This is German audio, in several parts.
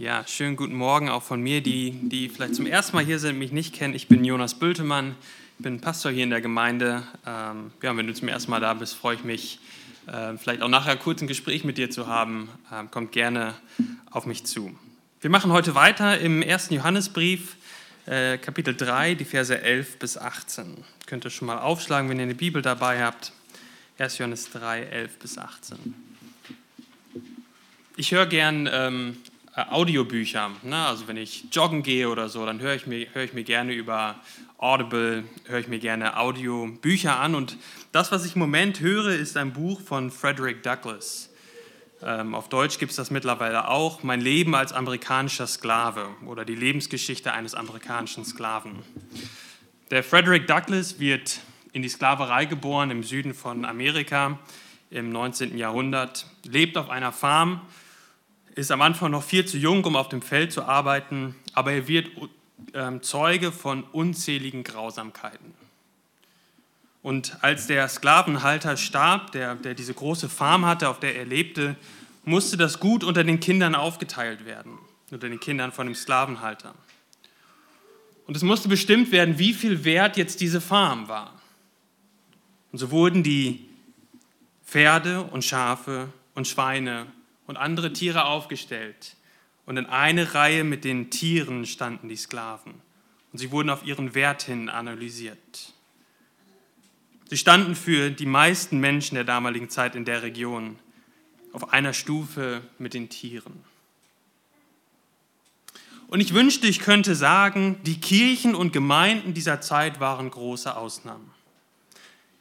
Ja, schönen guten Morgen auch von mir, die, die vielleicht zum ersten Mal hier sind, mich nicht kennen. Ich bin Jonas Bültemann, bin Pastor hier in der Gemeinde. Ähm, ja, wenn du zum ersten Mal da bist, freue ich mich, äh, vielleicht auch nachher kurz ein Gespräch mit dir zu haben. Ähm, kommt gerne auf mich zu. Wir machen heute weiter im ersten Johannesbrief, äh, Kapitel 3, die Verse 11 bis 18. Könnt ihr schon mal aufschlagen, wenn ihr eine Bibel dabei habt. 1. Johannes 3, 11 bis 18. Ich höre gern ähm, äh, Audiobücher. Ne? Also wenn ich joggen gehe oder so, dann höre ich, mir, ich mir gerne über Audible, höre ich mir gerne Audiobücher an. Und das, was ich im Moment höre, ist ein Buch von Frederick Douglass. Ähm, auf Deutsch gibt es das mittlerweile auch. Mein Leben als amerikanischer Sklave oder die Lebensgeschichte eines amerikanischen Sklaven. Der Frederick Douglass wird in die Sklaverei geboren im Süden von Amerika im 19. Jahrhundert, lebt auf einer Farm ist am Anfang noch viel zu jung, um auf dem Feld zu arbeiten, aber er wird ähm, Zeuge von unzähligen Grausamkeiten. Und als der Sklavenhalter starb, der, der diese große Farm hatte, auf der er lebte, musste das Gut unter den Kindern aufgeteilt werden, unter den Kindern von dem Sklavenhalter. Und es musste bestimmt werden, wie viel wert jetzt diese Farm war. Und so wurden die Pferde und Schafe und Schweine und andere Tiere aufgestellt. Und in eine Reihe mit den Tieren standen die Sklaven. Und sie wurden auf ihren Wert hin analysiert. Sie standen für die meisten Menschen der damaligen Zeit in der Region auf einer Stufe mit den Tieren. Und ich wünschte, ich könnte sagen, die Kirchen und Gemeinden dieser Zeit waren große Ausnahmen.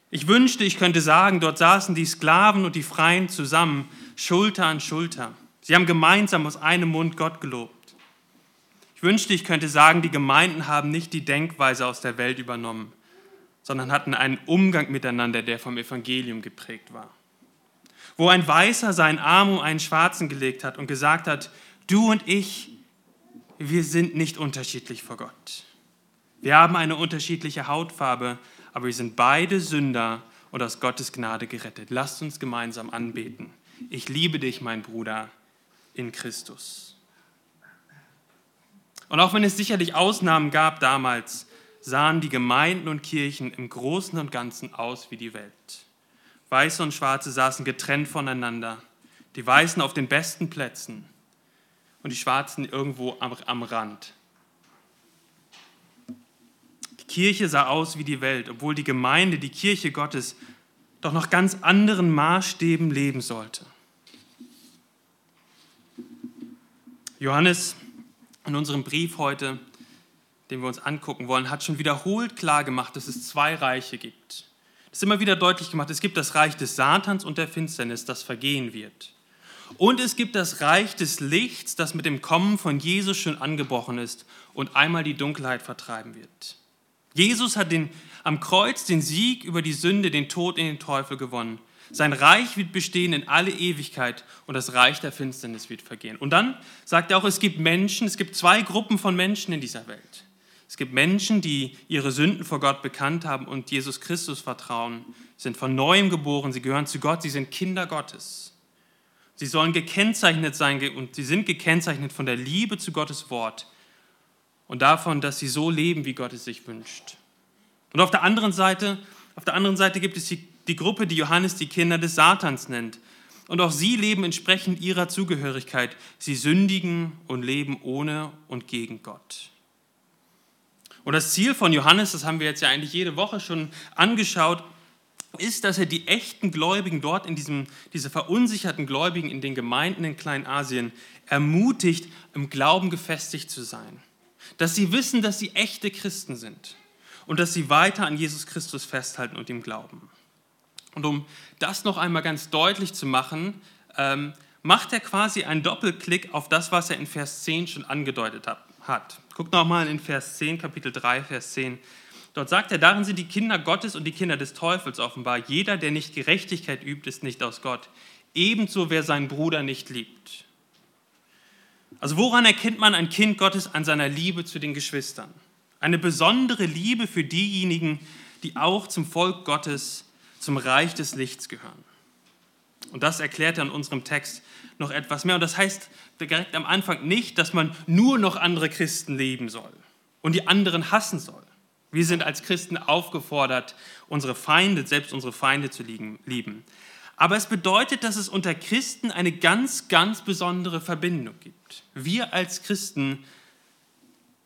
Ich wünschte, ich könnte sagen, dort saßen die Sklaven und die Freien zusammen Schulter an Schulter. Sie haben gemeinsam aus einem Mund Gott gelobt. Ich wünschte, ich könnte sagen, die Gemeinden haben nicht die Denkweise aus der Welt übernommen, sondern hatten einen Umgang miteinander, der vom Evangelium geprägt war. Wo ein Weißer seinen Arm um einen Schwarzen gelegt hat und gesagt hat, du und ich, wir sind nicht unterschiedlich vor Gott. Wir haben eine unterschiedliche Hautfarbe, aber wir sind beide Sünder und aus Gottes Gnade gerettet. Lasst uns gemeinsam anbeten. Ich liebe dich, mein Bruder, in Christus. Und auch wenn es sicherlich Ausnahmen gab damals, sahen die Gemeinden und Kirchen im Großen und Ganzen aus wie die Welt. Weiße und Schwarze saßen getrennt voneinander, die Weißen auf den besten Plätzen und die Schwarzen irgendwo am, am Rand. Die Kirche sah aus wie die Welt, obwohl die Gemeinde, die Kirche Gottes, doch nach ganz anderen Maßstäben leben sollte. Johannes in unserem Brief heute, den wir uns angucken wollen, hat schon wiederholt klar gemacht, dass es zwei Reiche gibt. Es ist immer wieder deutlich gemacht, es gibt das Reich des Satans und der Finsternis, das vergehen wird. Und es gibt das Reich des Lichts, das mit dem Kommen von Jesus schon angebrochen ist und einmal die Dunkelheit vertreiben wird. Jesus hat den, am Kreuz den Sieg über die Sünde, den Tod in den Teufel gewonnen. Sein Reich wird bestehen in alle Ewigkeit und das Reich der Finsternis wird vergehen. Und dann sagt er auch, es gibt Menschen, es gibt zwei Gruppen von Menschen in dieser Welt. Es gibt Menschen, die ihre Sünden vor Gott bekannt haben und Jesus Christus vertrauen, sind von neuem geboren, sie gehören zu Gott, sie sind Kinder Gottes. Sie sollen gekennzeichnet sein und sie sind gekennzeichnet von der Liebe zu Gottes Wort und davon, dass sie so leben, wie Gott es sich wünscht. Und auf der anderen Seite, auf der anderen Seite gibt es die die Gruppe, die Johannes die Kinder des Satans nennt. Und auch sie leben entsprechend ihrer Zugehörigkeit. Sie sündigen und leben ohne und gegen Gott. Und das Ziel von Johannes, das haben wir jetzt ja eigentlich jede Woche schon angeschaut, ist, dass er die echten Gläubigen dort in diesem, diese verunsicherten Gläubigen in den Gemeinden in Kleinasien ermutigt, im Glauben gefestigt zu sein. Dass sie wissen, dass sie echte Christen sind und dass sie weiter an Jesus Christus festhalten und ihm glauben. Und um das noch einmal ganz deutlich zu machen, ähm, macht er quasi einen Doppelklick auf das, was er in Vers 10 schon angedeutet hat. Guckt nochmal in Vers 10, Kapitel 3, Vers 10. Dort sagt er, darin sind die Kinder Gottes und die Kinder des Teufels offenbar. Jeder, der nicht Gerechtigkeit übt, ist nicht aus Gott. Ebenso, wer seinen Bruder nicht liebt. Also woran erkennt man ein Kind Gottes an seiner Liebe zu den Geschwistern? Eine besondere Liebe für diejenigen, die auch zum Volk Gottes zum Reich des Lichts gehören. Und das erklärt er in unserem Text noch etwas mehr. Und das heißt direkt am Anfang nicht, dass man nur noch andere Christen leben soll und die anderen hassen soll. Wir sind als Christen aufgefordert, unsere Feinde, selbst unsere Feinde zu lieben. Aber es bedeutet, dass es unter Christen eine ganz, ganz besondere Verbindung gibt. Wir als Christen,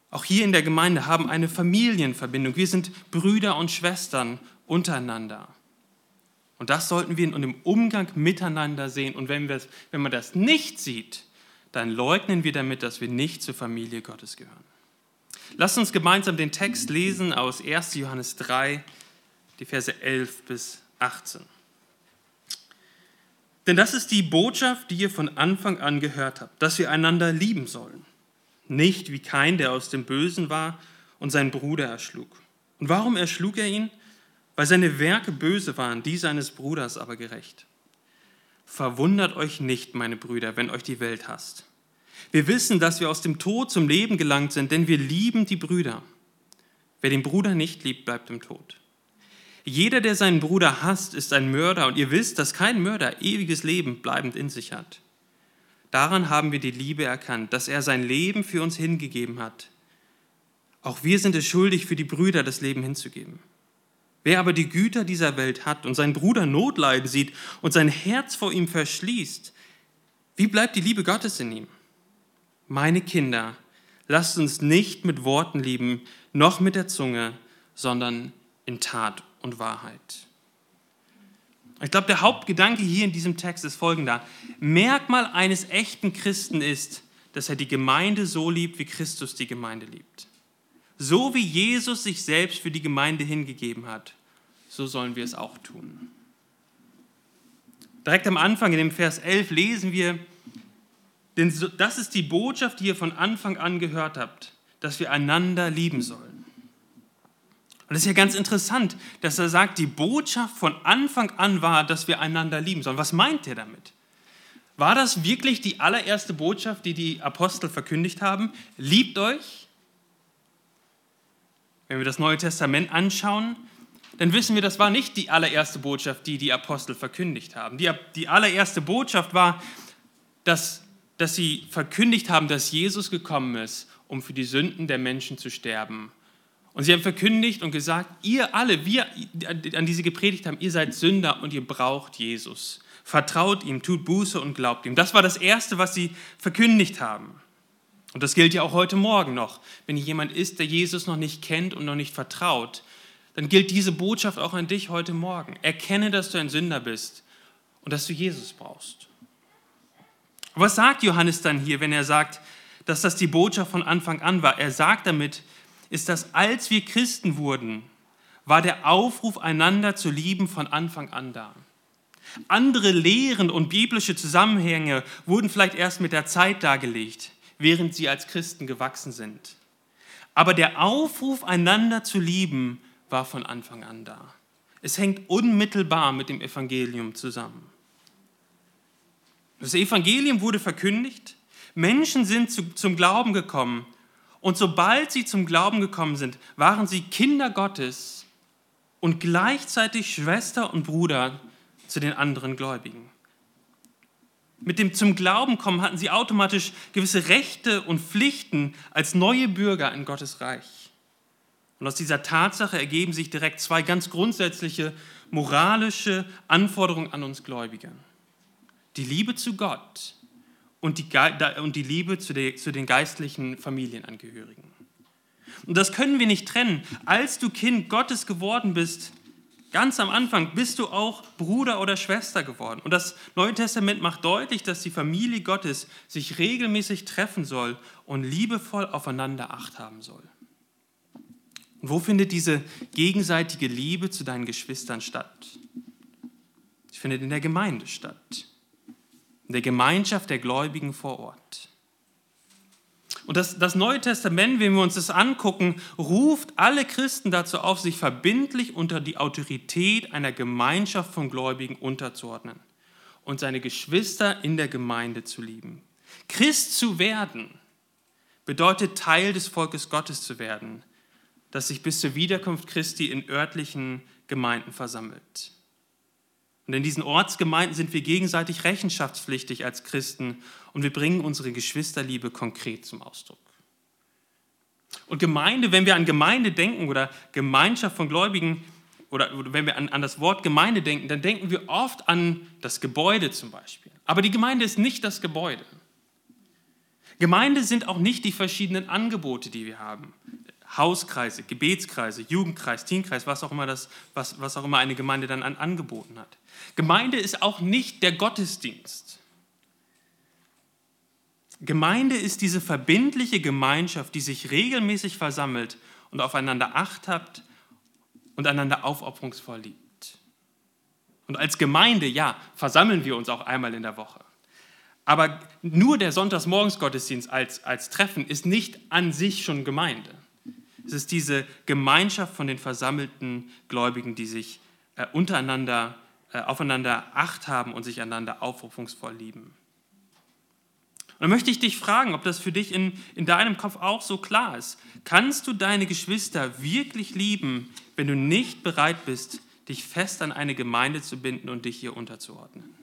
auch hier in der Gemeinde, haben eine Familienverbindung. Wir sind Brüder und Schwestern untereinander. Und das sollten wir in dem Umgang miteinander sehen. Und wenn, wenn man das nicht sieht, dann leugnen wir damit, dass wir nicht zur Familie Gottes gehören. Lasst uns gemeinsam den Text lesen aus 1. Johannes 3, die Verse 11 bis 18. Denn das ist die Botschaft, die ihr von Anfang an gehört habt, dass wir einander lieben sollen. Nicht wie kein, der aus dem Bösen war und seinen Bruder erschlug. Und warum erschlug er ihn? Weil seine Werke böse waren, die seines Bruders aber gerecht. Verwundert euch nicht, meine Brüder, wenn euch die Welt hasst. Wir wissen, dass wir aus dem Tod zum Leben gelangt sind, denn wir lieben die Brüder. Wer den Bruder nicht liebt, bleibt im Tod. Jeder, der seinen Bruder hasst, ist ein Mörder und ihr wisst, dass kein Mörder ewiges Leben bleibend in sich hat. Daran haben wir die Liebe erkannt, dass er sein Leben für uns hingegeben hat. Auch wir sind es schuldig, für die Brüder das Leben hinzugeben. Wer aber die Güter dieser Welt hat und seinen Bruder Notleiden sieht und sein Herz vor ihm verschließt, wie bleibt die Liebe Gottes in ihm? Meine Kinder, lasst uns nicht mit Worten lieben, noch mit der Zunge, sondern in Tat und Wahrheit. Ich glaube, der Hauptgedanke hier in diesem Text ist folgender. Merkmal eines echten Christen ist, dass er die Gemeinde so liebt, wie Christus die Gemeinde liebt. So wie Jesus sich selbst für die Gemeinde hingegeben hat, so sollen wir es auch tun. Direkt am Anfang in dem Vers 11 lesen wir, denn das ist die Botschaft, die ihr von Anfang an gehört habt, dass wir einander lieben sollen. Und das ist ja ganz interessant, dass er sagt, die Botschaft von Anfang an war, dass wir einander lieben sollen. Was meint er damit? War das wirklich die allererste Botschaft, die die Apostel verkündigt haben? Liebt euch? Wenn wir das Neue Testament anschauen, dann wissen wir, das war nicht die allererste Botschaft, die die Apostel verkündigt haben. Die, die allererste Botschaft war, dass, dass sie verkündigt haben, dass Jesus gekommen ist, um für die Sünden der Menschen zu sterben und sie haben verkündigt und gesagt, ihr alle, wir, an die sie gepredigt haben, ihr seid Sünder und ihr braucht Jesus. Vertraut ihm, tut Buße und glaubt ihm. Das war das Erste, was sie verkündigt haben. Und das gilt ja auch heute Morgen noch. Wenn jemand ist, der Jesus noch nicht kennt und noch nicht vertraut, dann gilt diese Botschaft auch an dich heute Morgen. Erkenne, dass du ein Sünder bist und dass du Jesus brauchst. Was sagt Johannes dann hier, wenn er sagt, dass das die Botschaft von Anfang an war? Er sagt damit, ist, dass als wir Christen wurden, war der Aufruf, einander zu lieben, von Anfang an da. Andere Lehren und biblische Zusammenhänge wurden vielleicht erst mit der Zeit dargelegt, während sie als Christen gewachsen sind. Aber der Aufruf, einander zu lieben, war von Anfang an da. Es hängt unmittelbar mit dem Evangelium zusammen. Das Evangelium wurde verkündigt, Menschen sind zu, zum Glauben gekommen und sobald sie zum Glauben gekommen sind, waren sie Kinder Gottes und gleichzeitig Schwester und Bruder zu den anderen Gläubigen. Mit dem zum Glauben kommen hatten sie automatisch gewisse Rechte und Pflichten als neue Bürger in Gottes Reich. Und aus dieser Tatsache ergeben sich direkt zwei ganz grundsätzliche moralische Anforderungen an uns Gläubige. Die Liebe zu Gott und die, und die Liebe zu, der, zu den geistlichen Familienangehörigen. Und das können wir nicht trennen. Als du Kind Gottes geworden bist, ganz am Anfang, bist du auch Bruder oder Schwester geworden. Und das Neue Testament macht deutlich, dass die Familie Gottes sich regelmäßig treffen soll und liebevoll aufeinander Acht haben soll. Und wo findet diese gegenseitige Liebe zu deinen Geschwistern statt? Sie findet in der Gemeinde statt in der Gemeinschaft der Gläubigen vor Ort. Und das, das Neue Testament, wenn wir uns das angucken, ruft alle Christen dazu auf, sich verbindlich unter die Autorität einer Gemeinschaft von Gläubigen unterzuordnen und seine Geschwister in der Gemeinde zu lieben. Christ zu werden bedeutet Teil des Volkes Gottes zu werden, das sich bis zur Wiederkunft Christi in örtlichen Gemeinden versammelt. Und in diesen Ortsgemeinden sind wir gegenseitig rechenschaftspflichtig als Christen und wir bringen unsere Geschwisterliebe konkret zum Ausdruck. Und Gemeinde, wenn wir an Gemeinde denken oder Gemeinschaft von Gläubigen oder, wenn wir an, an das Wort Gemeinde denken, dann denken wir oft an das Gebäude zum Beispiel. Aber die Gemeinde ist nicht das Gebäude. Gemeinde sind auch nicht die verschiedenen Angebote, die wir haben. Hauskreise, Gebetskreise, Jugendkreis, Teenkreis, was auch immer, das, was, was auch immer eine Gemeinde dann an Angeboten hat. Gemeinde ist auch nicht der Gottesdienst. Gemeinde ist diese verbindliche Gemeinschaft, die sich regelmäßig versammelt und aufeinander Acht hat und einander aufopferungsvoll liebt. Und als Gemeinde, ja, versammeln wir uns auch einmal in der Woche. Aber nur der Sonntagsmorgensgottesdienst als, als Treffen ist nicht an sich schon Gemeinde. Es ist diese Gemeinschaft von den versammelten Gläubigen, die sich äh, untereinander, äh, aufeinander Acht haben und sich einander aufrufungsvoll lieben. Und dann möchte ich dich fragen, ob das für dich in, in deinem Kopf auch so klar ist. Kannst du deine Geschwister wirklich lieben, wenn du nicht bereit bist, dich fest an eine Gemeinde zu binden und dich hier unterzuordnen?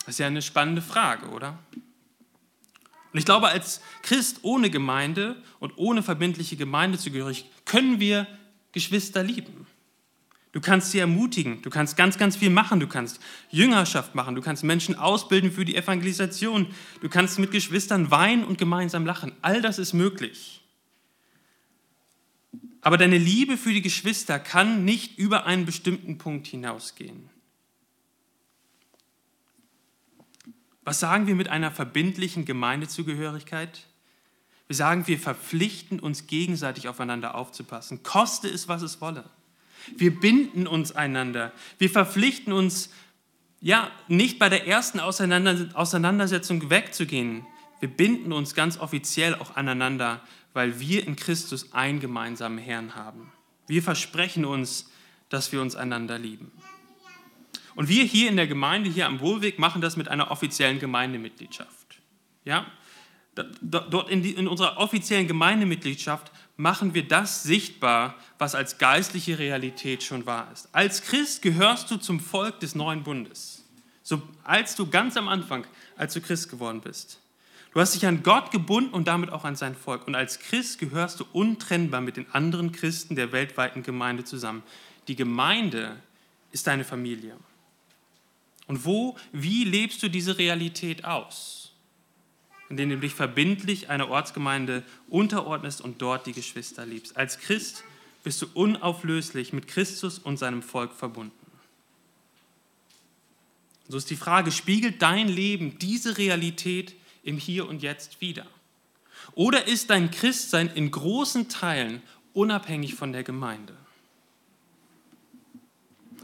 Das ist ja eine spannende Frage, oder? Und ich glaube, als Christ ohne Gemeinde und ohne verbindliche Gemeindezugehörigkeit können wir Geschwister lieben. Du kannst sie ermutigen, du kannst ganz, ganz viel machen, du kannst Jüngerschaft machen, du kannst Menschen ausbilden für die Evangelisation, du kannst mit Geschwistern weinen und gemeinsam lachen. All das ist möglich. Aber deine Liebe für die Geschwister kann nicht über einen bestimmten Punkt hinausgehen. Was sagen wir mit einer verbindlichen Gemeindezugehörigkeit? Wir sagen, wir verpflichten uns gegenseitig aufeinander aufzupassen, koste es, was es wolle. Wir binden uns einander. Wir verpflichten uns, ja, nicht bei der ersten Auseinandersetzung wegzugehen. Wir binden uns ganz offiziell auch aneinander, weil wir in Christus einen gemeinsamen Herrn haben. Wir versprechen uns, dass wir uns einander lieben. Und wir hier in der Gemeinde, hier am Wohlweg, machen das mit einer offiziellen Gemeindemitgliedschaft. Ja? Dort in, die, in unserer offiziellen Gemeindemitgliedschaft machen wir das sichtbar, was als geistliche Realität schon wahr ist. Als Christ gehörst du zum Volk des neuen Bundes. So, als du ganz am Anfang, als du Christ geworden bist. Du hast dich an Gott gebunden und damit auch an sein Volk. Und als Christ gehörst du untrennbar mit den anderen Christen der weltweiten Gemeinde zusammen. Die Gemeinde ist deine Familie. Und wo, wie lebst du diese Realität aus? Indem du dich verbindlich einer Ortsgemeinde unterordnest und dort die Geschwister liebst. Als Christ bist du unauflöslich mit Christus und seinem Volk verbunden. So ist die Frage, spiegelt dein Leben diese Realität im Hier und Jetzt wider? Oder ist dein Christsein in großen Teilen unabhängig von der Gemeinde?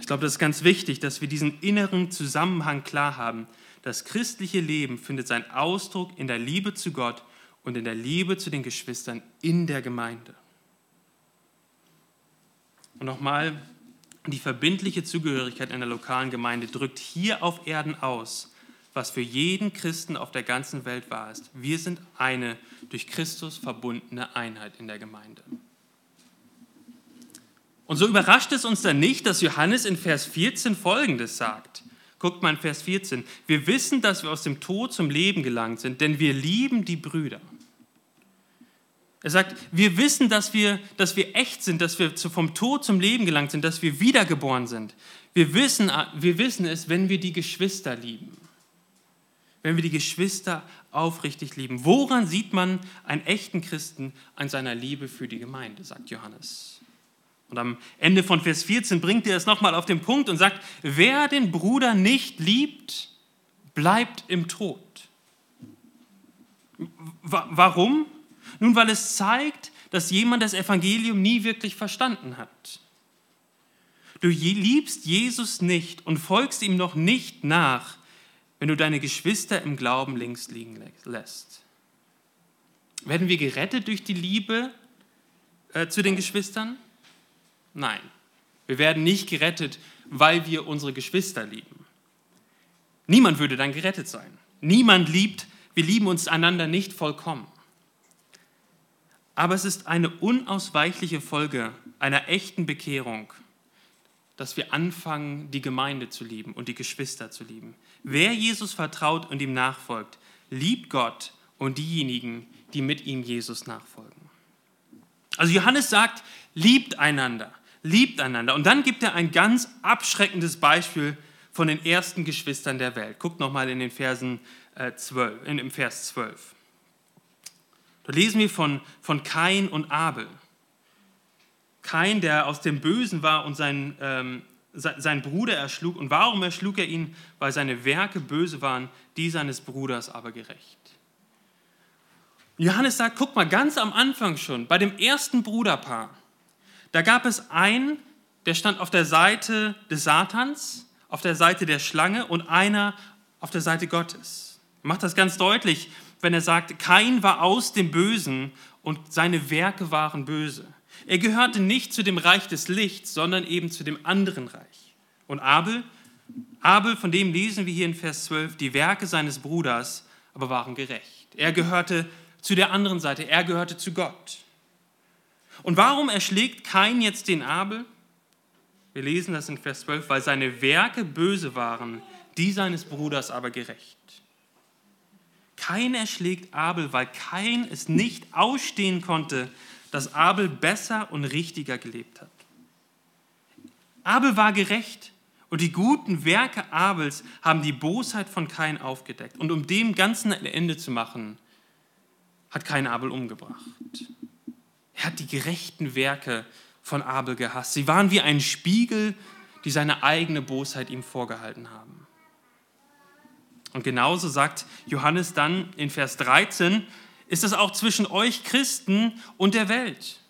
Ich glaube, das ist ganz wichtig, dass wir diesen inneren Zusammenhang klar haben. Das christliche Leben findet seinen Ausdruck in der Liebe zu Gott und in der Liebe zu den Geschwistern in der Gemeinde. Und nochmal, die verbindliche Zugehörigkeit in der lokalen Gemeinde drückt hier auf Erden aus, was für jeden Christen auf der ganzen Welt wahr ist. Wir sind eine durch Christus verbundene Einheit in der Gemeinde. Und so überrascht es uns dann nicht, dass Johannes in Vers 14 Folgendes sagt. Guckt mal in Vers 14. Wir wissen, dass wir aus dem Tod zum Leben gelangt sind, denn wir lieben die Brüder. Er sagt, wir wissen, dass wir, dass wir echt sind, dass wir vom Tod zum Leben gelangt sind, dass wir wiedergeboren sind. Wir wissen, wir wissen es, wenn wir die Geschwister lieben. Wenn wir die Geschwister aufrichtig lieben. Woran sieht man einen echten Christen an seiner Liebe für die Gemeinde, sagt Johannes. Und am Ende von Vers 14 bringt er es nochmal auf den Punkt und sagt, wer den Bruder nicht liebt, bleibt im Tod. Warum? Nun, weil es zeigt, dass jemand das Evangelium nie wirklich verstanden hat. Du liebst Jesus nicht und folgst ihm noch nicht nach, wenn du deine Geschwister im Glauben links liegen lässt. Werden wir gerettet durch die Liebe äh, zu den Geschwistern? Nein, wir werden nicht gerettet, weil wir unsere Geschwister lieben. Niemand würde dann gerettet sein. Niemand liebt, wir lieben uns einander nicht vollkommen. Aber es ist eine unausweichliche Folge einer echten Bekehrung, dass wir anfangen, die Gemeinde zu lieben und die Geschwister zu lieben. Wer Jesus vertraut und ihm nachfolgt, liebt Gott und diejenigen, die mit ihm Jesus nachfolgen. Also Johannes sagt, liebt einander, liebt einander. Und dann gibt er ein ganz abschreckendes Beispiel von den ersten Geschwistern der Welt. Guckt nochmal in den Versen 12, äh, in, im Vers 12. Da lesen wir von, von Kain und Abel. Kain, der aus dem Bösen war und sein, ähm, sein Bruder erschlug. Und warum erschlug er ihn? Weil seine Werke böse waren, die seines Bruders aber gerecht. Johannes sagt, guck mal, ganz am Anfang schon, bei dem ersten Bruderpaar, da gab es einen, der stand auf der Seite des Satans, auf der Seite der Schlange und einer auf der Seite Gottes. Er macht das ganz deutlich, wenn er sagt, kein war aus dem Bösen und seine Werke waren böse. Er gehörte nicht zu dem Reich des Lichts, sondern eben zu dem anderen Reich. Und Abel, Abel, von dem lesen wir hier in Vers 12, die Werke seines Bruders aber waren gerecht. Er gehörte zu der anderen Seite. Er gehörte zu Gott. Und warum erschlägt Kain jetzt den Abel? Wir lesen das in Vers 12, weil seine Werke böse waren, die seines Bruders aber gerecht. Kain erschlägt Abel, weil Kain es nicht ausstehen konnte, dass Abel besser und richtiger gelebt hat. Abel war gerecht und die guten Werke Abels haben die Bosheit von Kain aufgedeckt. Und um dem Ganzen ein Ende zu machen, hat kein Abel umgebracht. Er hat die gerechten Werke von Abel gehasst. Sie waren wie ein Spiegel, die seine eigene Bosheit ihm vorgehalten haben. Und genauso sagt Johannes dann in Vers 13, ist es auch zwischen euch Christen und der Welt.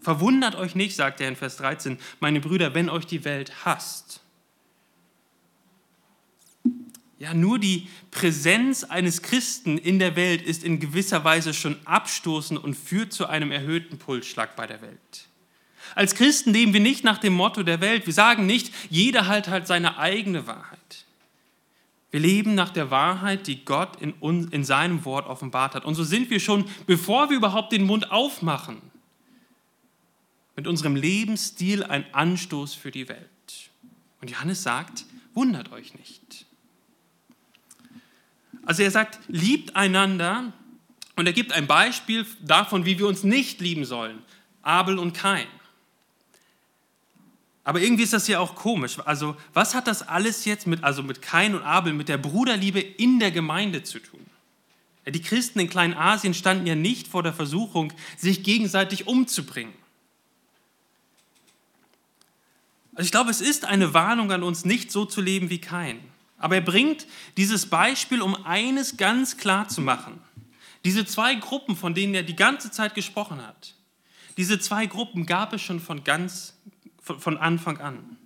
Verwundert euch nicht, sagt er in Vers 13, meine Brüder, wenn euch die Welt hasst. Ja, nur die Präsenz eines Christen in der Welt ist in gewisser Weise schon abstoßend und führt zu einem erhöhten Pulsschlag bei der Welt. Als Christen leben wir nicht nach dem Motto der Welt. Wir sagen nicht, jeder halt halt seine eigene Wahrheit. Wir leben nach der Wahrheit, die Gott in, uns, in seinem Wort offenbart hat. Und so sind wir schon, bevor wir überhaupt den Mund aufmachen, mit unserem Lebensstil ein Anstoß für die Welt. Und Johannes sagt, wundert euch nicht. Also er sagt, liebt einander und er gibt ein Beispiel davon, wie wir uns nicht lieben sollen. Abel und Kain. Aber irgendwie ist das ja auch komisch. Also was hat das alles jetzt mit, also mit Kain und Abel, mit der Bruderliebe in der Gemeinde zu tun? Die Christen in Kleinasien standen ja nicht vor der Versuchung, sich gegenseitig umzubringen. Also ich glaube, es ist eine Warnung an uns, nicht so zu leben wie Kain. Aber er bringt dieses Beispiel, um eines ganz klar zu machen. Diese zwei Gruppen, von denen er die ganze Zeit gesprochen hat, diese zwei Gruppen gab es schon von, ganz, von Anfang an.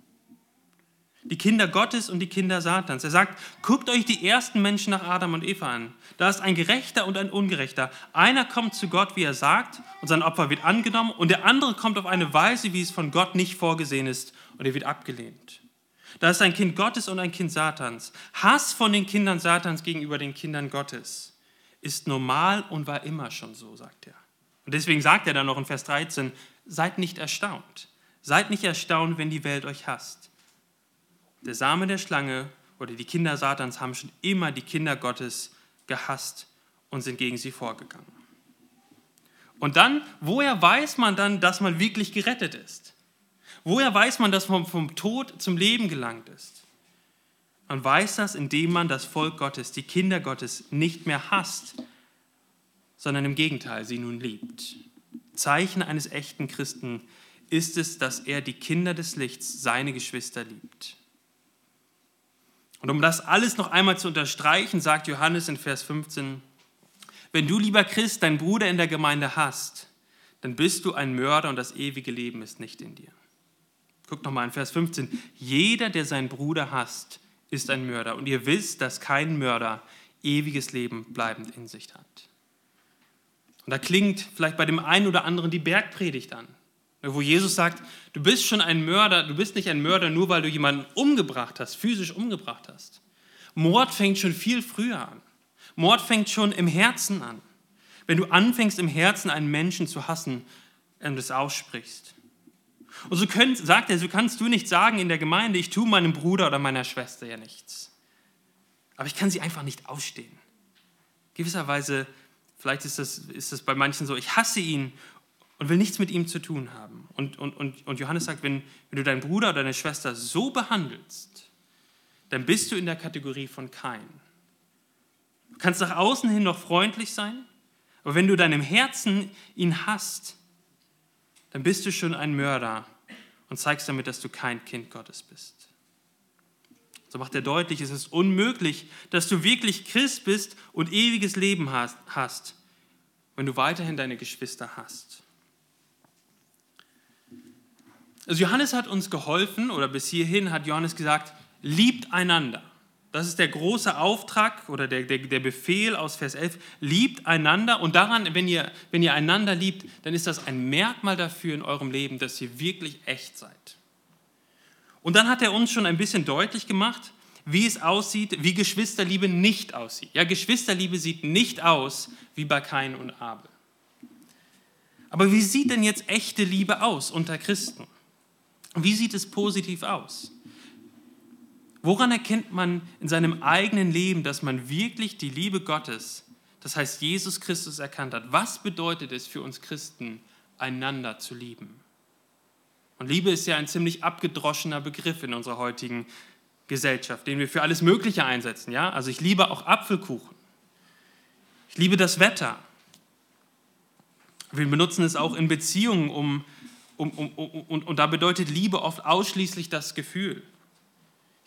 Die Kinder Gottes und die Kinder Satans. Er sagt, guckt euch die ersten Menschen nach Adam und Eva an. Da ist ein Gerechter und ein Ungerechter. Einer kommt zu Gott, wie er sagt, und sein Opfer wird angenommen, und der andere kommt auf eine Weise, wie es von Gott nicht vorgesehen ist, und er wird abgelehnt. Da ist ein Kind Gottes und ein Kind Satans. Hass von den Kindern Satans gegenüber den Kindern Gottes ist normal und war immer schon so, sagt er. Und deswegen sagt er dann noch in Vers 13, seid nicht erstaunt. Seid nicht erstaunt, wenn die Welt euch hasst. Der Same der Schlange oder die Kinder Satans haben schon immer die Kinder Gottes gehasst und sind gegen sie vorgegangen. Und dann, woher weiß man dann, dass man wirklich gerettet ist? Woher weiß man, dass man vom Tod zum Leben gelangt ist? Man weiß das, indem man das Volk Gottes, die Kinder Gottes nicht mehr hasst, sondern im Gegenteil sie nun liebt. Zeichen eines echten Christen ist es, dass er die Kinder des Lichts, seine Geschwister liebt. Und um das alles noch einmal zu unterstreichen, sagt Johannes in Vers 15, wenn du, lieber Christ, deinen Bruder in der Gemeinde hast, dann bist du ein Mörder und das ewige Leben ist nicht in dir. Guckt nochmal in Vers 15. Jeder, der seinen Bruder hasst, ist ein Mörder. Und ihr wisst, dass kein Mörder ewiges Leben bleibend in sich hat. Und da klingt vielleicht bei dem einen oder anderen die Bergpredigt an, wo Jesus sagt, du bist schon ein Mörder, du bist nicht ein Mörder nur, weil du jemanden umgebracht hast, physisch umgebracht hast. Mord fängt schon viel früher an. Mord fängt schon im Herzen an. Wenn du anfängst, im Herzen einen Menschen zu hassen und es aussprichst. Und so könnt, sagt er, so kannst du nicht sagen in der Gemeinde, ich tue meinem Bruder oder meiner Schwester ja nichts. Aber ich kann sie einfach nicht ausstehen. Gewisserweise, vielleicht ist das, ist das bei manchen so, ich hasse ihn und will nichts mit ihm zu tun haben. Und, und, und, und Johannes sagt, wenn, wenn du deinen Bruder oder deine Schwester so behandelst, dann bist du in der Kategorie von Kain. Du kannst nach außen hin noch freundlich sein, aber wenn du deinem Herzen ihn hast, dann bist du schon ein Mörder und zeigst damit, dass du kein Kind Gottes bist. So macht er deutlich, es ist unmöglich, dass du wirklich Christ bist und ewiges Leben hast, wenn du weiterhin deine Geschwister hast. Also Johannes hat uns geholfen, oder bis hierhin hat Johannes gesagt, liebt einander. Das ist der große Auftrag oder der, der, der Befehl aus Vers 11. Liebt einander und daran, wenn ihr, wenn ihr einander liebt, dann ist das ein Merkmal dafür in eurem Leben, dass ihr wirklich echt seid. Und dann hat er uns schon ein bisschen deutlich gemacht, wie es aussieht, wie Geschwisterliebe nicht aussieht. Ja, Geschwisterliebe sieht nicht aus wie bei Kain und Abel. Aber wie sieht denn jetzt echte Liebe aus unter Christen? Wie sieht es positiv aus? Woran erkennt man in seinem eigenen Leben, dass man wirklich die Liebe Gottes, das heißt Jesus Christus, erkannt hat? Was bedeutet es für uns Christen, einander zu lieben? Und Liebe ist ja ein ziemlich abgedroschener Begriff in unserer heutigen Gesellschaft, den wir für alles Mögliche einsetzen. Ja? Also ich liebe auch Apfelkuchen. Ich liebe das Wetter. Wir benutzen es auch in Beziehungen, um, um, um, um und, und da bedeutet Liebe oft ausschließlich das Gefühl.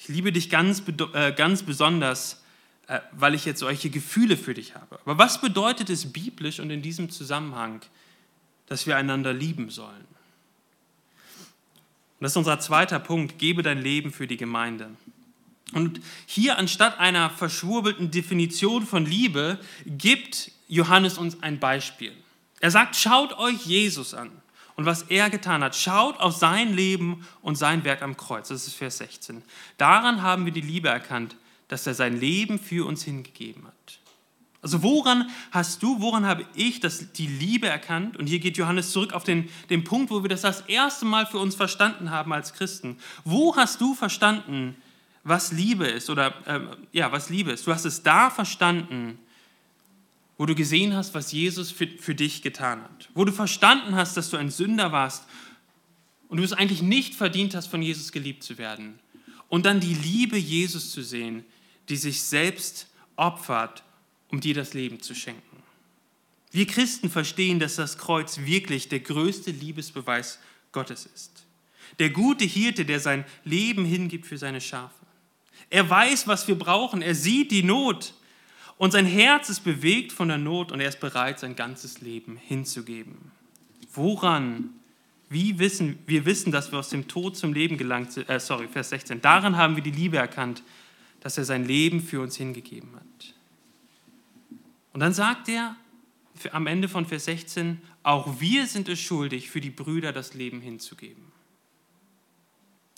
Ich liebe dich ganz, äh, ganz besonders, äh, weil ich jetzt solche Gefühle für dich habe. Aber was bedeutet es biblisch und in diesem Zusammenhang, dass wir einander lieben sollen? Und das ist unser zweiter Punkt, gebe dein Leben für die Gemeinde. Und hier anstatt einer verschwurbelten Definition von Liebe gibt Johannes uns ein Beispiel. Er sagt, schaut euch Jesus an und was er getan hat. Schaut auf sein Leben und sein Werk am Kreuz. Das ist Vers 16. Daran haben wir die Liebe erkannt, dass er sein Leben für uns hingegeben hat. Also woran hast du, woran habe ich das, die Liebe erkannt? Und hier geht Johannes zurück auf den, den Punkt, wo wir das das erste Mal für uns verstanden haben als Christen. Wo hast du verstanden, was Liebe ist? Oder äh, ja, was Liebe ist? Du hast es da verstanden, wo du gesehen hast, was Jesus für, für dich getan hat, wo du verstanden hast, dass du ein Sünder warst und du es eigentlich nicht verdient hast, von Jesus geliebt zu werden. Und dann die Liebe Jesus zu sehen, die sich selbst opfert, um dir das Leben zu schenken. Wir Christen verstehen, dass das Kreuz wirklich der größte Liebesbeweis Gottes ist. Der gute Hirte, der sein Leben hingibt für seine Schafe. Er weiß, was wir brauchen. Er sieht die Not. Und sein Herz ist bewegt von der Not und er ist bereit, sein ganzes Leben hinzugeben. Woran? Wie wissen wir wissen, dass wir aus dem Tod zum Leben gelangt sind? Äh, sorry, Vers 16. Daran haben wir die Liebe erkannt, dass er sein Leben für uns hingegeben hat. Und dann sagt er am Ende von Vers 16, auch wir sind es schuldig, für die Brüder das Leben hinzugeben.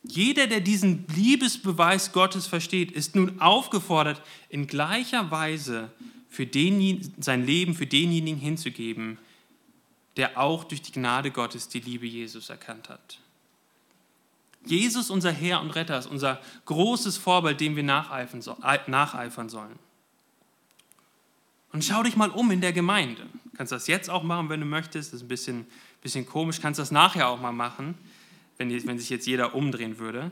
Jeder, der diesen Liebesbeweis Gottes versteht, ist nun aufgefordert, in gleicher Weise für den, sein Leben für denjenigen hinzugeben, der auch durch die Gnade Gottes die Liebe Jesus erkannt hat. Jesus, unser Herr und Retter, ist unser großes Vorbild, dem wir nacheifern sollen. Und schau dich mal um in der Gemeinde. Du kannst das jetzt auch machen, wenn du möchtest. Das ist ein bisschen, bisschen komisch. Du kannst das nachher auch mal machen wenn, wenn sich jetzt jeder umdrehen würde.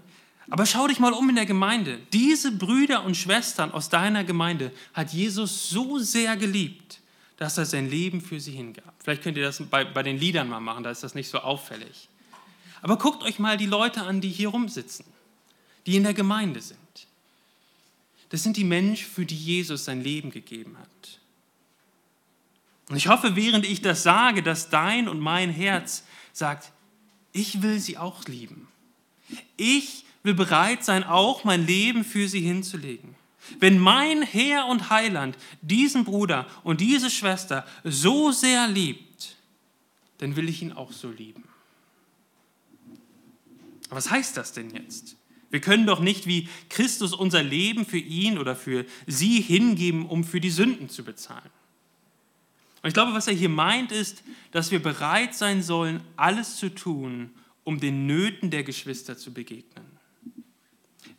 Aber schau dich mal um in der Gemeinde. Diese Brüder und Schwestern aus deiner Gemeinde hat Jesus so sehr geliebt, dass er sein Leben für sie hingab. Vielleicht könnt ihr das bei, bei den Liedern mal machen, da ist das nicht so auffällig. Aber guckt euch mal die Leute an, die hier rumsitzen, die in der Gemeinde sind. Das sind die Menschen, für die Jesus sein Leben gegeben hat. Und ich hoffe, während ich das sage, dass dein und mein Herz sagt, ich will sie auch lieben. Ich will bereit sein, auch mein Leben für sie hinzulegen. Wenn mein Herr und Heiland diesen Bruder und diese Schwester so sehr liebt, dann will ich ihn auch so lieben. Was heißt das denn jetzt? Wir können doch nicht wie Christus unser Leben für ihn oder für sie hingeben, um für die Sünden zu bezahlen. Und ich glaube, was er hier meint, ist, dass wir bereit sein sollen, alles zu tun, um den Nöten der Geschwister zu begegnen.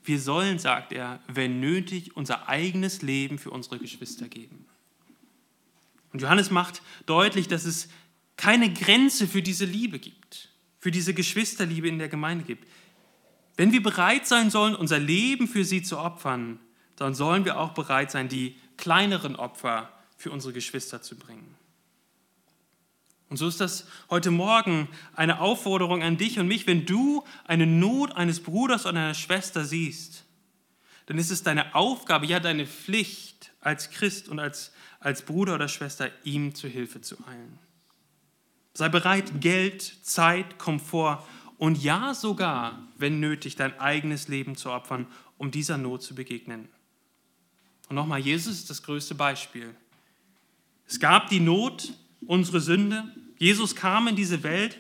Wir sollen, sagt er, wenn nötig, unser eigenes Leben für unsere Geschwister geben. Und Johannes macht deutlich, dass es keine Grenze für diese Liebe gibt, für diese Geschwisterliebe in der Gemeinde gibt. Wenn wir bereit sein sollen, unser Leben für sie zu opfern, dann sollen wir auch bereit sein, die kleineren Opfer für unsere Geschwister zu bringen. Und so ist das heute Morgen eine Aufforderung an dich und mich, wenn du eine Not eines Bruders oder einer Schwester siehst, dann ist es deine Aufgabe, ja deine Pflicht als Christ und als, als Bruder oder Schwester, ihm zu Hilfe zu eilen. Sei bereit, Geld, Zeit, Komfort und ja sogar, wenn nötig, dein eigenes Leben zu opfern, um dieser Not zu begegnen. Und nochmal, Jesus ist das größte Beispiel. Es gab die Not, unsere Sünde, Jesus kam in diese Welt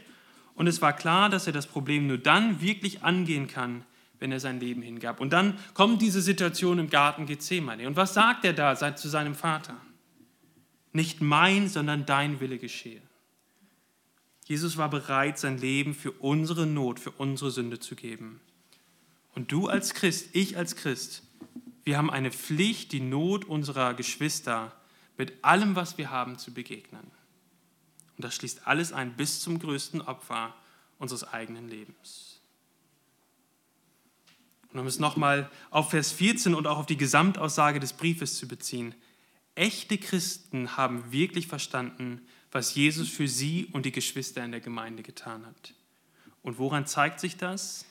und es war klar, dass er das Problem nur dann wirklich angehen kann, wenn er sein Leben hingab. Und dann kommt diese Situation im Garten Gethsemane. Und was sagt er da zu seinem Vater? Nicht mein, sondern dein Wille geschehe. Jesus war bereit, sein Leben für unsere Not, für unsere Sünde zu geben. Und du als Christ, ich als Christ, wir haben eine Pflicht, die Not unserer Geschwister mit allem, was wir haben, zu begegnen. Und das schließt alles ein bis zum größten Opfer unseres eigenen Lebens. Und um es nochmal auf Vers 14 und auch auf die Gesamtaussage des Briefes zu beziehen. Echte Christen haben wirklich verstanden, was Jesus für sie und die Geschwister in der Gemeinde getan hat. Und woran zeigt sich das?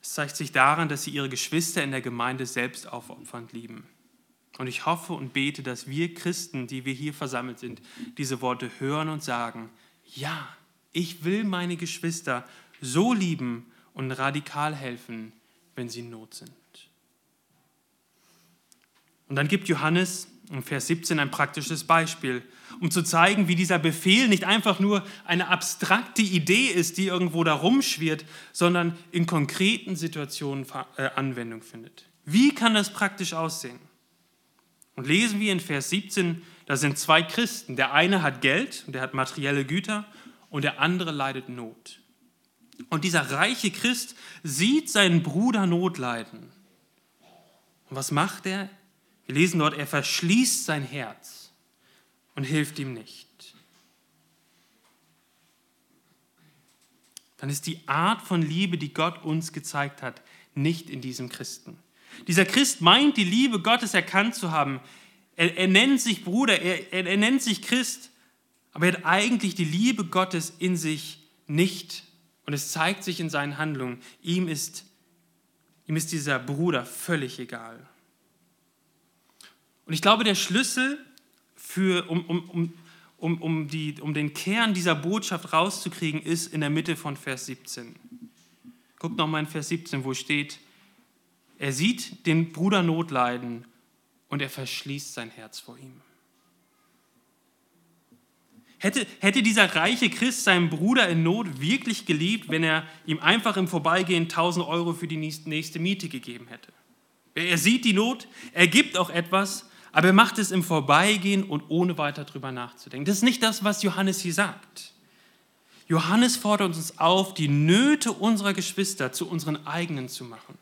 Es zeigt sich daran, dass sie ihre Geschwister in der Gemeinde selbst aufopfernd lieben. Und ich hoffe und bete, dass wir Christen, die wir hier versammelt sind, diese Worte hören und sagen, ja, ich will meine Geschwister so lieben und radikal helfen, wenn sie in Not sind. Und dann gibt Johannes in Vers 17 ein praktisches Beispiel, um zu zeigen, wie dieser Befehl nicht einfach nur eine abstrakte Idee ist, die irgendwo da rumschwirrt, sondern in konkreten Situationen äh, Anwendung findet. Wie kann das praktisch aussehen? Und lesen wir in Vers 17, da sind zwei Christen. Der eine hat Geld und der hat materielle Güter und der andere leidet Not. Und dieser reiche Christ sieht seinen Bruder Not leiden. Und was macht er? Wir lesen dort, er verschließt sein Herz und hilft ihm nicht. Dann ist die Art von Liebe, die Gott uns gezeigt hat, nicht in diesem Christen. Dieser Christ meint, die Liebe Gottes erkannt zu haben. Er, er nennt sich Bruder, er, er, er nennt sich Christ, aber er hat eigentlich die Liebe Gottes in sich nicht. Und es zeigt sich in seinen Handlungen. Ihm ist, ihm ist dieser Bruder völlig egal. Und ich glaube, der Schlüssel, für, um, um, um, um, um, die, um den Kern dieser Botschaft rauszukriegen, ist in der Mitte von Vers 17. Guckt nochmal in Vers 17, wo steht, er sieht den Bruder Not leiden und er verschließt sein Herz vor ihm. Hätte, hätte dieser reiche Christ seinen Bruder in Not wirklich geliebt, wenn er ihm einfach im Vorbeigehen 1000 Euro für die nächste Miete gegeben hätte? Er sieht die Not, er gibt auch etwas, aber er macht es im Vorbeigehen und ohne weiter drüber nachzudenken. Das ist nicht das, was Johannes hier sagt. Johannes fordert uns auf, die Nöte unserer Geschwister zu unseren eigenen zu machen.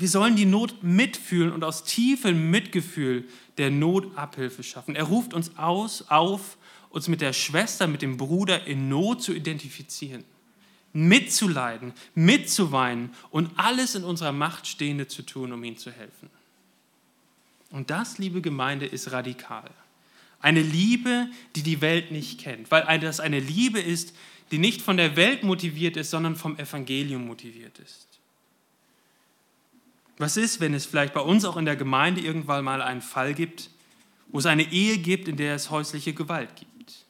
Wir sollen die Not mitfühlen und aus tiefem Mitgefühl der Not Abhilfe schaffen. Er ruft uns aus, auf, uns mit der Schwester, mit dem Bruder in Not zu identifizieren, mitzuleiden, mitzuweinen und alles in unserer Macht Stehende zu tun, um ihm zu helfen. Und das, liebe Gemeinde, ist radikal. Eine Liebe, die die Welt nicht kennt, weil das eine Liebe ist, die nicht von der Welt motiviert ist, sondern vom Evangelium motiviert ist. Was ist, wenn es vielleicht bei uns auch in der Gemeinde irgendwann mal einen Fall gibt, wo es eine Ehe gibt, in der es häusliche Gewalt gibt?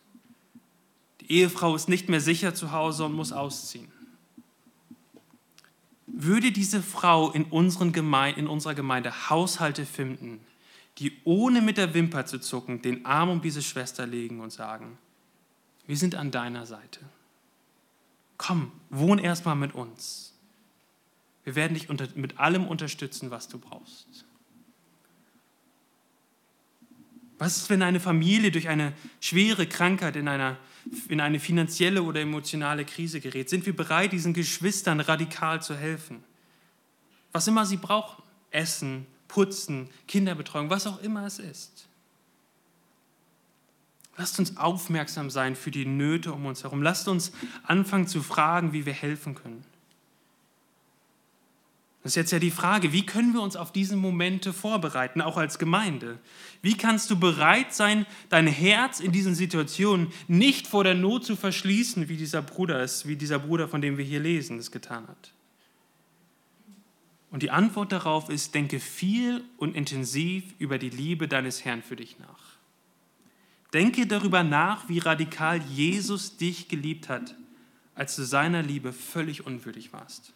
Die Ehefrau ist nicht mehr sicher zu Hause und muss ausziehen. Würde diese Frau in, unseren Gemeinde, in unserer Gemeinde Haushalte finden, die ohne mit der Wimper zu zucken den Arm um diese Schwester legen und sagen, wir sind an deiner Seite. Komm, wohn erstmal mit uns. Wir werden dich unter, mit allem unterstützen, was du brauchst. Was ist, wenn eine Familie durch eine schwere Krankheit in einer in eine finanzielle oder emotionale Krise gerät, sind wir bereit, diesen Geschwistern radikal zu helfen. Was immer sie brauchen. Essen, Putzen, Kinderbetreuung, was auch immer es ist. Lasst uns aufmerksam sein für die Nöte um uns herum. Lasst uns anfangen zu fragen, wie wir helfen können. Das ist jetzt ja die Frage, wie können wir uns auf diese Momente vorbereiten, auch als Gemeinde? Wie kannst du bereit sein, dein Herz in diesen Situationen nicht vor der Not zu verschließen, wie dieser Bruder ist, wie dieser Bruder, von dem wir hier lesen, es getan hat? Und die Antwort darauf ist, denke viel und intensiv über die Liebe deines Herrn für dich nach. Denke darüber nach, wie radikal Jesus dich geliebt hat, als du seiner Liebe völlig unwürdig warst.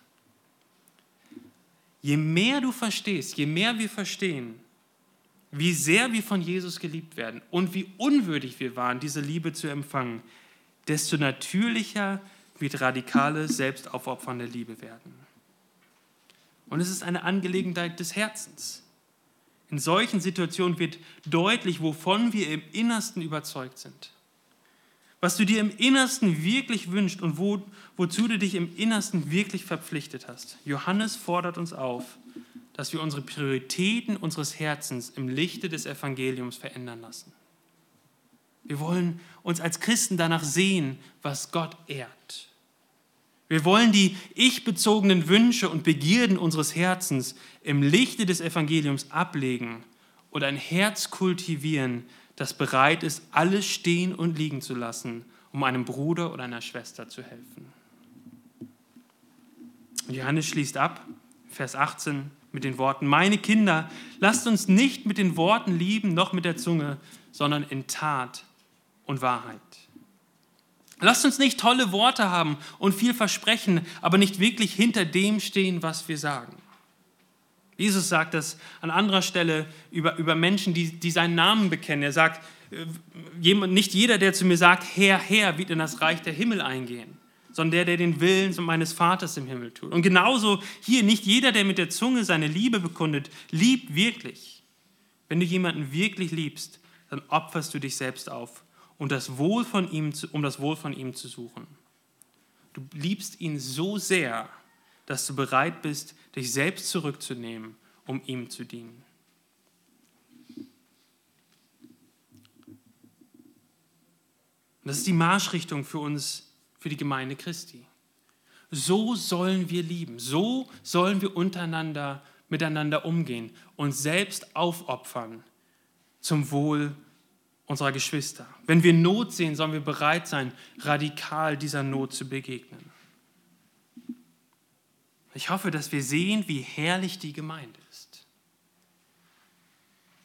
Je mehr du verstehst, je mehr wir verstehen, wie sehr wir von Jesus geliebt werden und wie unwürdig wir waren, diese Liebe zu empfangen, desto natürlicher wird radikale, selbstaufopfernde Liebe werden. Und es ist eine Angelegenheit des Herzens. In solchen Situationen wird deutlich, wovon wir im Innersten überzeugt sind was du dir im Innersten wirklich wünschst und wo, wozu du dich im Innersten wirklich verpflichtet hast. Johannes fordert uns auf, dass wir unsere Prioritäten unseres Herzens im Lichte des Evangeliums verändern lassen. Wir wollen uns als Christen danach sehen, was Gott ehrt. Wir wollen die ich-bezogenen Wünsche und Begierden unseres Herzens im Lichte des Evangeliums ablegen und ein Herz kultivieren, das bereit ist, alles stehen und liegen zu lassen, um einem Bruder oder einer Schwester zu helfen. Johannes schließt ab, Vers 18, mit den Worten, meine Kinder, lasst uns nicht mit den Worten lieben, noch mit der Zunge, sondern in Tat und Wahrheit. Lasst uns nicht tolle Worte haben und viel versprechen, aber nicht wirklich hinter dem stehen, was wir sagen. Jesus sagt das an anderer Stelle über, über Menschen, die, die seinen Namen bekennen. Er sagt, äh, nicht jeder, der zu mir sagt, Herr, Herr, wird in das Reich der Himmel eingehen, sondern der, der den Willen meines Vaters im Himmel tut. Und genauso hier, nicht jeder, der mit der Zunge seine Liebe bekundet, liebt wirklich. Wenn du jemanden wirklich liebst, dann opferst du dich selbst auf, um das Wohl von ihm zu, um das Wohl von ihm zu suchen. Du liebst ihn so sehr, dass du bereit bist, dich selbst zurückzunehmen, um ihm zu dienen. Das ist die Marschrichtung für uns, für die Gemeinde Christi. So sollen wir lieben, so sollen wir untereinander miteinander umgehen und selbst aufopfern zum Wohl unserer Geschwister. Wenn wir Not sehen, sollen wir bereit sein, radikal dieser Not zu begegnen. Ich hoffe, dass wir sehen, wie herrlich die Gemeinde ist.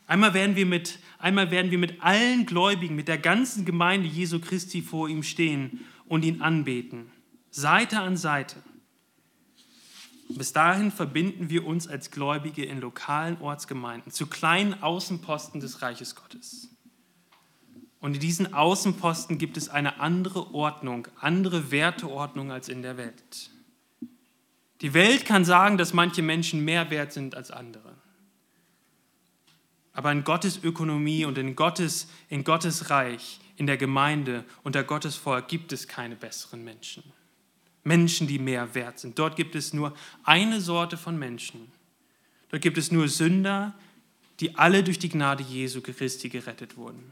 Einmal werden wir mit, einmal werden wir mit allen Gläubigen, mit der ganzen Gemeinde Jesu Christi vor ihm stehen und ihn anbeten, Seite an Seite. Bis dahin verbinden wir uns als Gläubige in lokalen Ortsgemeinden zu kleinen Außenposten des Reiches Gottes. Und in diesen Außenposten gibt es eine andere Ordnung, andere Werteordnung als in der Welt. Die Welt kann sagen, dass manche Menschen mehr wert sind als andere. Aber in Gottes Ökonomie und in Gottes, in Gottes Reich, in der Gemeinde, unter Gottes Volk gibt es keine besseren Menschen. Menschen, die mehr wert sind. Dort gibt es nur eine Sorte von Menschen. Dort gibt es nur Sünder, die alle durch die Gnade Jesu Christi gerettet wurden.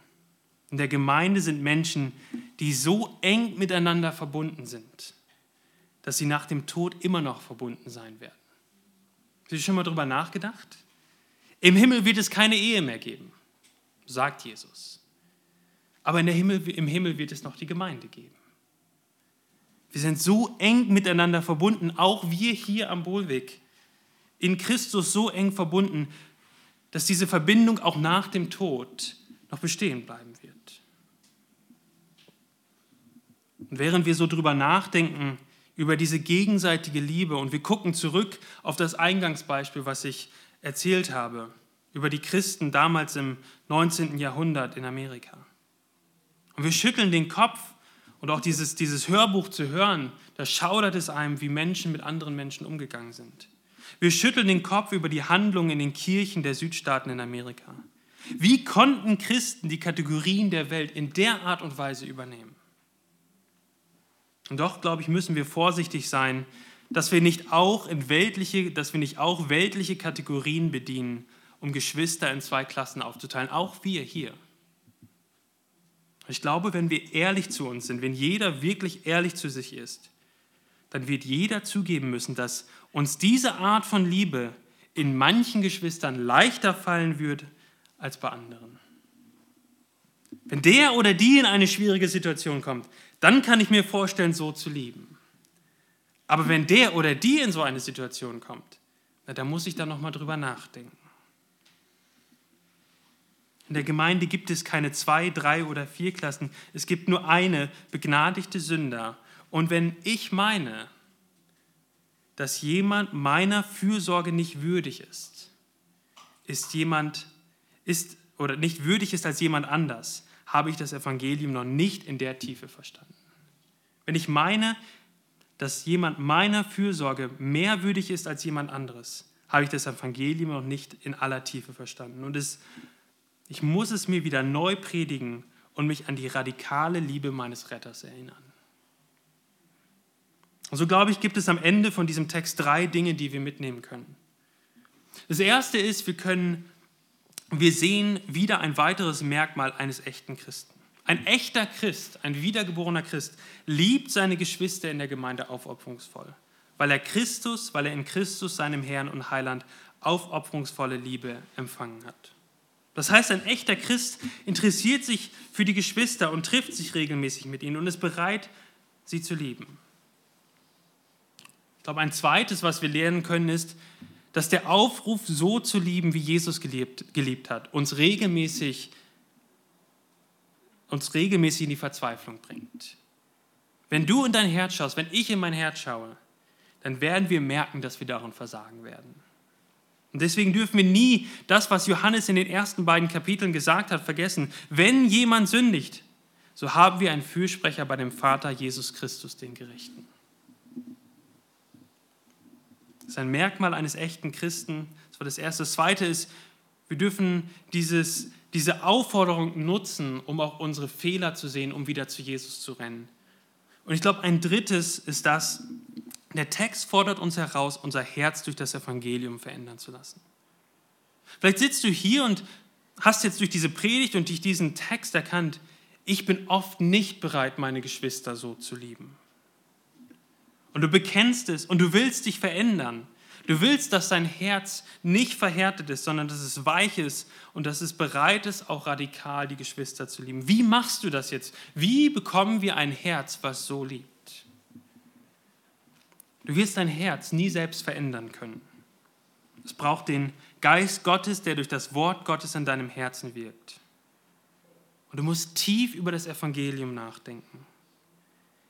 In der Gemeinde sind Menschen, die so eng miteinander verbunden sind, dass sie nach dem Tod immer noch verbunden sein werden. Hast du schon mal darüber nachgedacht? Im Himmel wird es keine Ehe mehr geben, sagt Jesus. Aber Himmel, im Himmel wird es noch die Gemeinde geben. Wir sind so eng miteinander verbunden, auch wir hier am Bohlweg, in Christus so eng verbunden, dass diese Verbindung auch nach dem Tod noch bestehen bleiben wird. Und während wir so drüber nachdenken, über diese gegenseitige Liebe. Und wir gucken zurück auf das Eingangsbeispiel, was ich erzählt habe, über die Christen damals im 19. Jahrhundert in Amerika. Und wir schütteln den Kopf und auch dieses, dieses Hörbuch zu hören, da schaudert es einem, wie Menschen mit anderen Menschen umgegangen sind. Wir schütteln den Kopf über die Handlungen in den Kirchen der Südstaaten in Amerika. Wie konnten Christen die Kategorien der Welt in der Art und Weise übernehmen? Und doch, glaube ich, müssen wir vorsichtig sein, dass wir nicht auch in weltliche, dass wir nicht auch weltliche Kategorien bedienen, um Geschwister in zwei Klassen aufzuteilen, auch wir hier. Ich glaube, wenn wir ehrlich zu uns sind, wenn jeder wirklich ehrlich zu sich ist, dann wird jeder zugeben müssen, dass uns diese Art von Liebe in manchen Geschwistern leichter fallen wird als bei anderen. Wenn der oder die in eine schwierige Situation kommt, dann kann ich mir vorstellen, so zu lieben. Aber wenn der oder die in so eine Situation kommt, na, dann muss ich da nochmal drüber nachdenken. In der Gemeinde gibt es keine zwei, drei oder vier Klassen. Es gibt nur eine begnadigte Sünder. Und wenn ich meine, dass jemand meiner Fürsorge nicht würdig ist, ist jemand, ist oder nicht würdig ist als jemand anders, habe ich das Evangelium noch nicht in der Tiefe verstanden. Wenn ich meine, dass jemand meiner Fürsorge mehr würdig ist als jemand anderes, habe ich das Evangelium noch nicht in aller Tiefe verstanden. Und es ich muss es mir wieder neu predigen und mich an die radikale Liebe meines Retters erinnern. Und so glaube ich, gibt es am Ende von diesem Text drei Dinge, die wir mitnehmen können. Das erste ist, wir können, wir sehen wieder ein weiteres Merkmal eines echten Christen. Ein echter Christ, ein wiedergeborener Christ, liebt seine Geschwister in der Gemeinde aufopferungsvoll, weil er Christus, weil er in Christus, seinem Herrn und Heiland, aufopferungsvolle Liebe empfangen hat. Das heißt, ein echter Christ interessiert sich für die Geschwister und trifft sich regelmäßig mit ihnen und ist bereit, sie zu lieben. Ich glaube, ein zweites, was wir lernen können, ist, dass der Aufruf, so zu lieben, wie Jesus gelebt, geliebt hat, uns regelmäßig, uns regelmäßig in die Verzweiflung bringt. Wenn du in dein Herz schaust, wenn ich in mein Herz schaue, dann werden wir merken, dass wir darin versagen werden. Und deswegen dürfen wir nie das, was Johannes in den ersten beiden Kapiteln gesagt hat, vergessen. Wenn jemand sündigt, so haben wir einen Fürsprecher bei dem Vater Jesus Christus, den Gerechten. Das ist ein Merkmal eines echten Christen. Das war das Erste. Das Zweite ist, wir dürfen dieses, diese Aufforderung nutzen, um auch unsere Fehler zu sehen, um wieder zu Jesus zu rennen. Und ich glaube, ein drittes ist das, der Text fordert uns heraus, unser Herz durch das Evangelium verändern zu lassen. Vielleicht sitzt du hier und hast jetzt durch diese Predigt und durch diesen Text erkannt, ich bin oft nicht bereit, meine Geschwister so zu lieben. Und du bekennst es und du willst dich verändern. Du willst, dass dein Herz nicht verhärtet ist, sondern dass es weich ist und dass es bereit ist, auch radikal die Geschwister zu lieben. Wie machst du das jetzt? Wie bekommen wir ein Herz, was so liebt? Du wirst dein Herz nie selbst verändern können. Es braucht den Geist Gottes, der durch das Wort Gottes in deinem Herzen wirkt. Und du musst tief über das Evangelium nachdenken.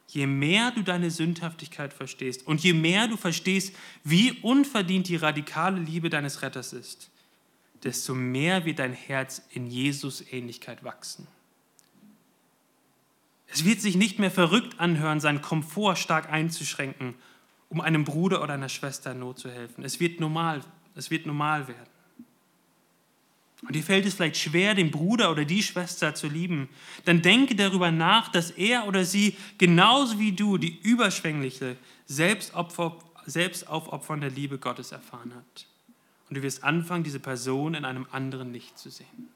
Je mehr du deine Sündhaftigkeit verstehst und je mehr du verstehst, wie unverdient die radikale Liebe deines Retters ist, desto mehr wird dein Herz in Jesus Ähnlichkeit wachsen. Es wird sich nicht mehr verrückt anhören, seinen Komfort stark einzuschränken um einem Bruder oder einer Schwester in Not zu helfen. Es wird normal, es wird normal werden. Und dir fällt es vielleicht schwer, den Bruder oder die Schwester zu lieben, dann denke darüber nach, dass er oder sie genauso wie du die überschwängliche, selbstaufopfernde Liebe Gottes erfahren hat. Und du wirst anfangen, diese Person in einem anderen Licht zu sehen.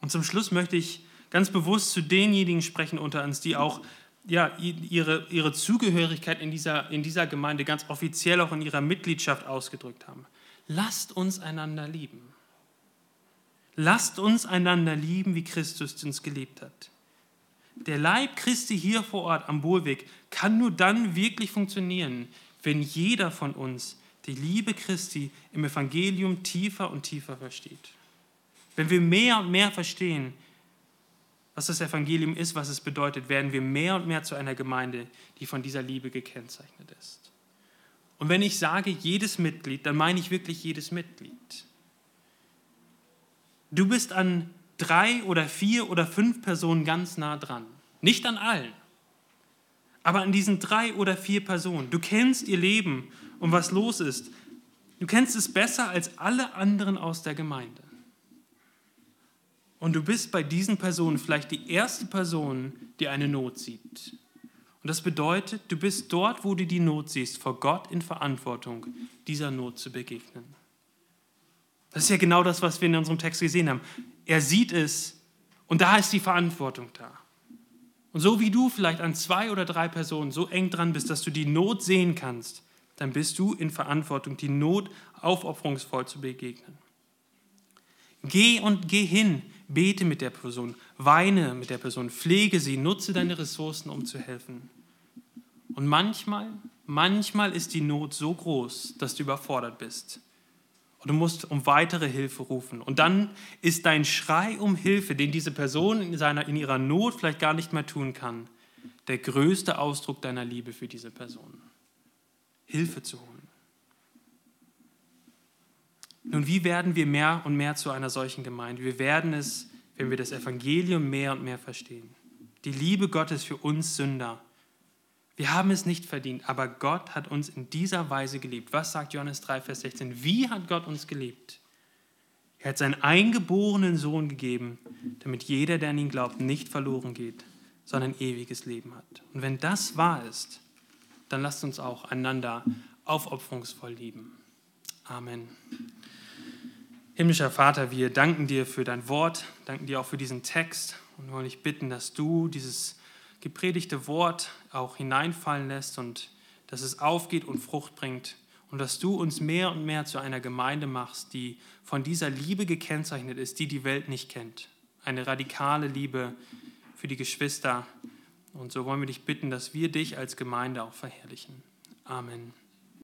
Und zum Schluss möchte ich ganz bewusst zu denjenigen sprechen unter uns, die auch ja, ihre, ihre Zugehörigkeit in dieser, in dieser Gemeinde ganz offiziell auch in ihrer Mitgliedschaft ausgedrückt haben. Lasst uns einander lieben. Lasst uns einander lieben, wie Christus uns geliebt hat. Der Leib Christi hier vor Ort am Bohlweg kann nur dann wirklich funktionieren, wenn jeder von uns die Liebe Christi im Evangelium tiefer und tiefer versteht. Wenn wir mehr und mehr verstehen, was das Evangelium ist, was es bedeutet, werden wir mehr und mehr zu einer Gemeinde, die von dieser Liebe gekennzeichnet ist. Und wenn ich sage jedes Mitglied, dann meine ich wirklich jedes Mitglied. Du bist an drei oder vier oder fünf Personen ganz nah dran. Nicht an allen, aber an diesen drei oder vier Personen. Du kennst ihr Leben und was los ist. Du kennst es besser als alle anderen aus der Gemeinde. Und du bist bei diesen Personen vielleicht die erste Person, die eine Not sieht. Und das bedeutet, du bist dort, wo du die Not siehst, vor Gott in Verantwortung, dieser Not zu begegnen. Das ist ja genau das, was wir in unserem Text gesehen haben. Er sieht es und da ist die Verantwortung da. Und so wie du vielleicht an zwei oder drei Personen so eng dran bist, dass du die Not sehen kannst, dann bist du in Verantwortung, die Not aufopferungsvoll zu begegnen. Geh und geh hin, bete mit der Person, weine mit der Person, pflege sie, nutze deine Ressourcen, um zu helfen. Und manchmal, manchmal ist die Not so groß, dass du überfordert bist. Und du musst um weitere Hilfe rufen. Und dann ist dein Schrei um Hilfe, den diese Person in, seiner, in ihrer Not vielleicht gar nicht mehr tun kann, der größte Ausdruck deiner Liebe für diese Person. Hilfe zu holen. Nun, wie werden wir mehr und mehr zu einer solchen Gemeinde? Wir werden es, wenn wir das Evangelium mehr und mehr verstehen. Die Liebe Gottes für uns Sünder. Wir haben es nicht verdient, aber Gott hat uns in dieser Weise geliebt. Was sagt Johannes 3, Vers 16? Wie hat Gott uns geliebt? Er hat seinen eingeborenen Sohn gegeben, damit jeder, der an ihn glaubt, nicht verloren geht, sondern ewiges Leben hat. Und wenn das wahr ist, dann lasst uns auch einander aufopferungsvoll lieben. Amen. Himmlischer Vater, wir danken dir für dein Wort, danken dir auch für diesen Text und wollen dich bitten, dass du dieses gepredigte Wort auch hineinfallen lässt und dass es aufgeht und Frucht bringt und dass du uns mehr und mehr zu einer Gemeinde machst, die von dieser Liebe gekennzeichnet ist, die die Welt nicht kennt. Eine radikale Liebe für die Geschwister, und so wollen wir dich bitten, dass wir dich als Gemeinde auch verherrlichen. Amen.